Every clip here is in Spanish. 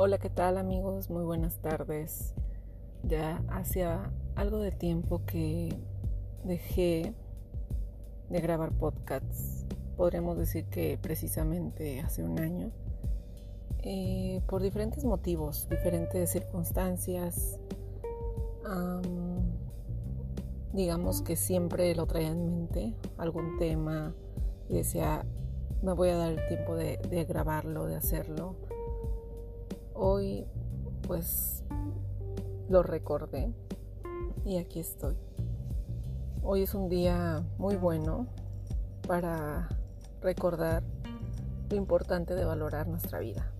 Hola, ¿qué tal amigos? Muy buenas tardes. Ya hacía algo de tiempo que dejé de grabar podcasts. Podríamos decir que precisamente hace un año. Eh, por diferentes motivos, diferentes circunstancias. digamos que siempre lo traía en mente, algún tema, y decía, me voy a dar el tiempo de, de grabarlo, de hacerlo Hoy pues lo recordé y aquí estoy. Hoy es un día muy bueno para recordar lo importante de valorar nuestra vida.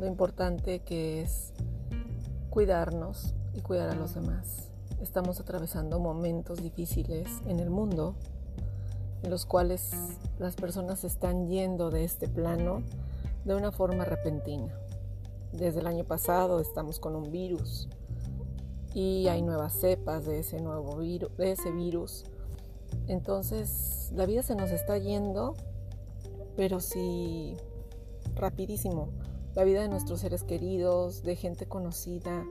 Lo importante que es cuidarnos y cuidar a los demás. Estamos atravesando momentos difíciles en el mundo en los cuales las personas están yendo de este plano de una forma repentina. Desde el año pasado estamos con un virus y hay nuevas cepas de ese nuevo virus, de ese virus. Entonces, la vida se nos está yendo, pero sí rapidísimo. La vida de nuestros seres queridos, de gente conocida.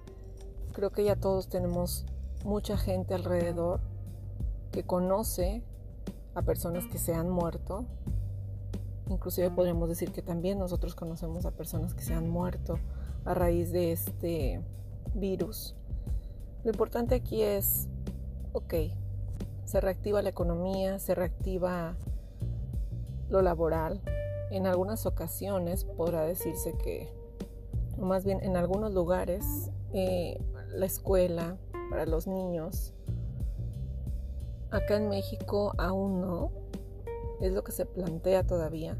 Creo que ya todos tenemos mucha gente alrededor que conoce a personas que se han muerto Inclusive podríamos decir que también nosotros conocemos a personas que se han muerto a raíz de este virus. Lo importante aquí es, ok, se reactiva la economía, se reactiva lo laboral. En algunas ocasiones podrá decirse que, más bien en algunos lugares, eh, la escuela para los niños. Acá en México aún no, es lo que se plantea todavía.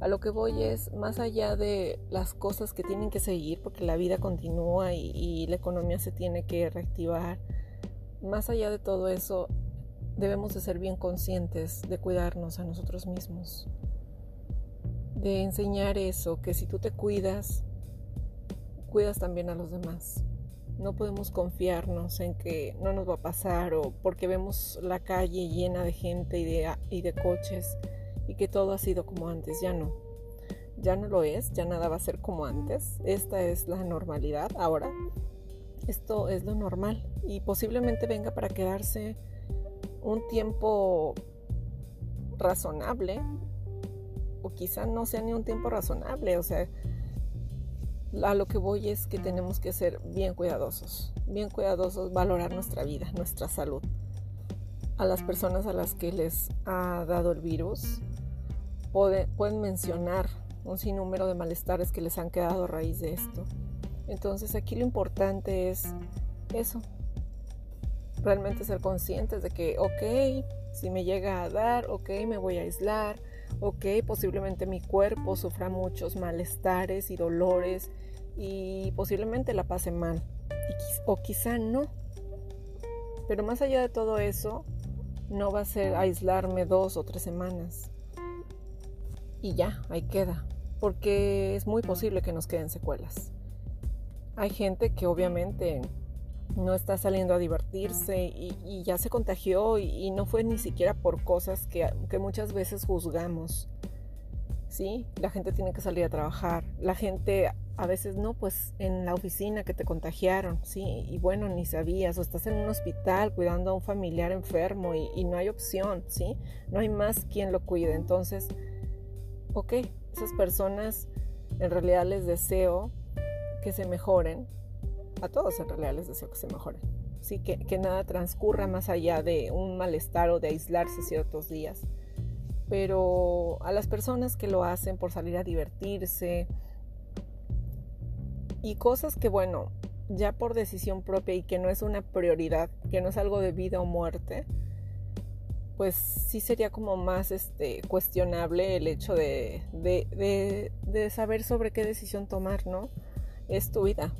A lo que voy es, más allá de las cosas que tienen que seguir, porque la vida continúa y, la economía se tiene que reactivar, más allá de todo eso, debemos de ser bien conscientes de cuidarnos a nosotros mismos, de enseñar eso, que si tú te cuidas, cuidas también a los demás. No podemos confiarnos en que no nos va a pasar o porque vemos la calle llena de gente y de, y de coches y que todo ha sido como antes. Ya no. Ya no lo es, ya nada va a ser como antes. Esta es la normalidad ahora. Esto es lo normal y posiblemente venga para quedarse un tiempo razonable o quizá no sea ni un tiempo razonable. O sea, a lo que voy es que tenemos que ser bien cuidadosos, bien cuidadosos, valorar nuestra vida, nuestra salud. A las personas a las que les ha dado el virus pueden mencionar un sinnúmero de malestares que les han quedado a raíz de esto. Entonces aquí lo importante es eso, realmente ser conscientes de que, ok, si me llega a dar, ok, me voy a aislar, ok, posiblemente mi cuerpo sufra muchos malestares y dolores y posiblemente la pase mal, o quizá no. Pero más allá de todo eso, no va a ser aislarme dos o tres semanas. Y ya, ahí queda, porque es muy posible que nos queden secuelas. Hay gente que obviamente no está saliendo a divertirse y, ya se contagió y, no fue ni siquiera por cosas que, que muchas veces juzgamos. ¿sí? La gente tiene que salir a trabajar. La gente a veces no, pues en la oficina que te contagiaron, ¿sí? Y bueno, ni sabías, o estás en un hospital cuidando a un familiar enfermo y, no hay opción, ¿sí? No hay más quien lo cuide. Entonces, ok, esas personas en realidad les deseo que se mejoren. A todos en realidad les deseo que se mejoren. Sí, que, que nada transcurra más allá de un malestar o de aislarse ciertos días pero a las personas que lo hacen por salir a divertirse y cosas que, bueno, ya por decisión propia y que no es una prioridad, que no es algo de vida o muerte, pues sí sería como más este, cuestionable el hecho de, de, de saber sobre qué decisión tomar, ¿no? Es tu vida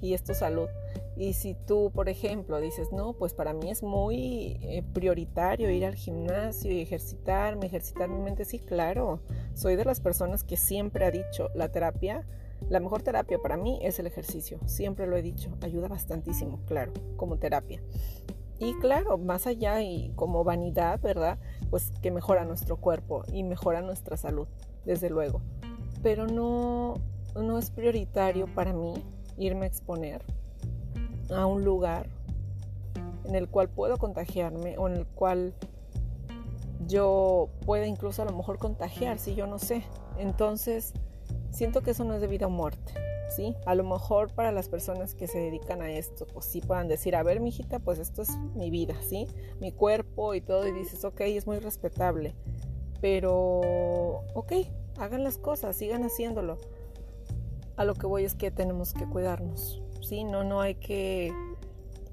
y es tu salud. Y si tú, por ejemplo, dices, no, pues para mí es muy eh, prioritario ir al gimnasio y ejercitarme, ejercitar mi mente, sí, claro, soy de las personas que siempre ha dicho, la terapia, la mejor terapia para mí es el ejercicio, siempre lo he dicho, ayuda bastantísimo, claro, como terapia. Y claro, más allá y como vanidad, ¿verdad? Pues que mejora nuestro cuerpo y mejora nuestra salud, desde luego. Pero no, no es prioritario para mí irme a exponer a un lugar en el cual puedo contagiarme o en el cual yo pueda incluso a lo mejor contagiar si yo no sé. Entonces, siento que eso no es de vida o muerte, ¿sí? A lo mejor para las personas que se dedican a esto, pues sí puedan decir, a ver, mijita, pues esto es mi vida, ¿sí? Mi cuerpo y todo, y dices, ok, es muy respetable, pero, ok, hagan las cosas, sigan haciéndolo. A lo que voy es que tenemos que cuidarnos, ¿sí? No, no hay que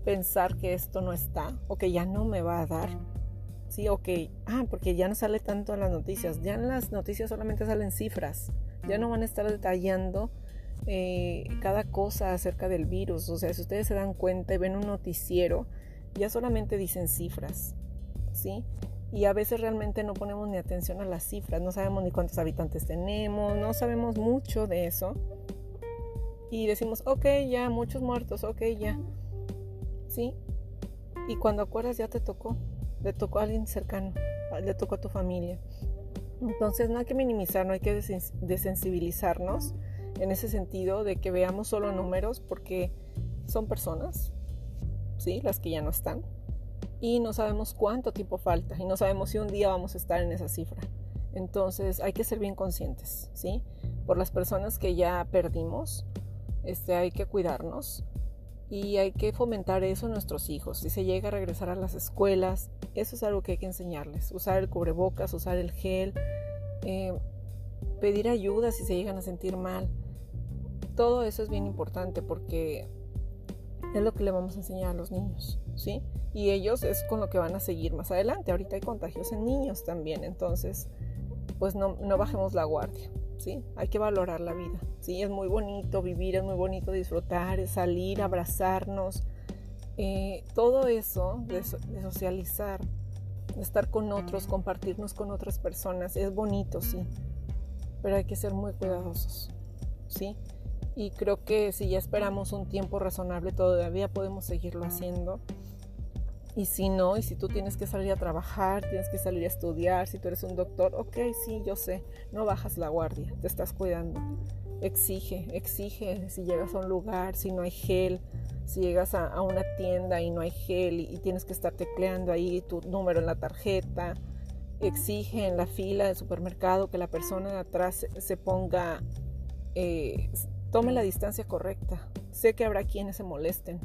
pensar que esto no está o que ya no me va a dar. Sí, ok. Ah, porque ya no sale tanto en las noticias. Ya en las noticias solamente salen cifras. Ya no van a estar detallando eh, cada cosa acerca del virus. O sea, si ustedes se dan cuenta y ven un noticiero, ya solamente dicen cifras. ¿Sí? Y a veces realmente no ponemos ni atención a las cifras. No sabemos ni cuántos habitantes tenemos. No sabemos mucho de eso. Y decimos, ok, ya, muchos muertos, ok, ya. ¿sí? Y cuando acuerdas ya te tocó, le tocó a alguien cercano, le tocó a tu familia. Entonces no hay que minimizar, no hay que desensibilizarnos en ese sentido de que veamos solo números porque son personas, ¿sí? Las que ya no están. Y no sabemos cuánto tiempo falta y no sabemos si un día vamos a estar en esa cifra. Entonces hay que ser bien conscientes, ¿sí? Por las personas que ya perdimos, este, hay que cuidarnos, y hay que fomentar eso en nuestros hijos. Si se llega a regresar a las escuelas, eso es algo que hay que enseñarles. Usar el cubrebocas, usar el gel, eh, pedir ayuda si se llegan a sentir mal. Todo eso es bien importante porque es lo que le vamos a enseñar a los niños, ¿sí? Y ellos es con lo que van a seguir más adelante. Ahorita hay contagios en niños también, entonces pues no, no bajemos la guardia. Hay que valorar la vida, ¿sí? Es muy bonito vivir, es muy bonito disfrutar, salir, abrazarnos, eh, todo eso de, socializar, de estar con otros, compartirnos con otras personas, es bonito, sí, pero hay que ser muy cuidadosos, ¿sí? Y creo que si ya esperamos un tiempo razonable, todavía podemos seguirlo haciendo y si no, y si tú tienes que salir a trabajar, tienes que salir a estudiar, si tú eres un doctor, ok, sí, yo sé, no bajas la guardia, te estás cuidando. Exige, exige si llegas a un lugar, si no hay gel, si llegas a, una tienda y no hay gel y, tienes que estar tecleando ahí tu número en la tarjeta. Exige en la fila del supermercado que la persona de atrás se ponga, eh, tome la distancia correcta. Sé que habrá quienes se molesten,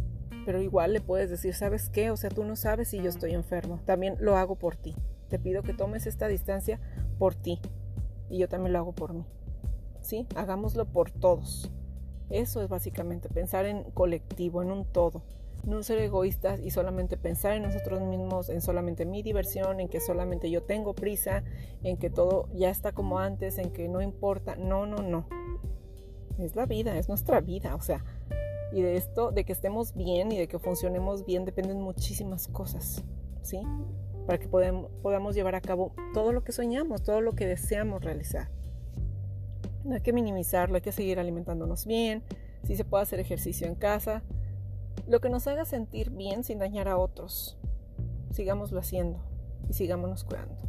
pero igual le puedes decir, ¿sabes qué? O sea, tú no sabes si yo estoy enfermo. También lo hago por ti. Te pido que tomes esta distancia por ti. Y yo también lo hago por mí. ¿Sí? Hagámoslo por todos. Eso es básicamente pensar en colectivo, en un todo. No ser egoístas y solamente pensar en nosotros mismos, en solamente mi diversión, en que solamente yo tengo prisa, en que todo ya está como antes, en que no importa. No, no, no. Es la vida, es nuestra vida. O sea, y de esto, de que estemos bien y de que funcionemos bien, dependen muchísimas cosas, ¿sí? Para que podamos llevar a cabo todo lo que soñamos, todo lo que deseamos realizar. No hay que minimizarlo, hay que seguir alimentándonos bien, si se puede hacer ejercicio en casa, lo que nos haga sentir bien sin dañar a otros. Sigámoslo haciendo y sigámonos cuidando.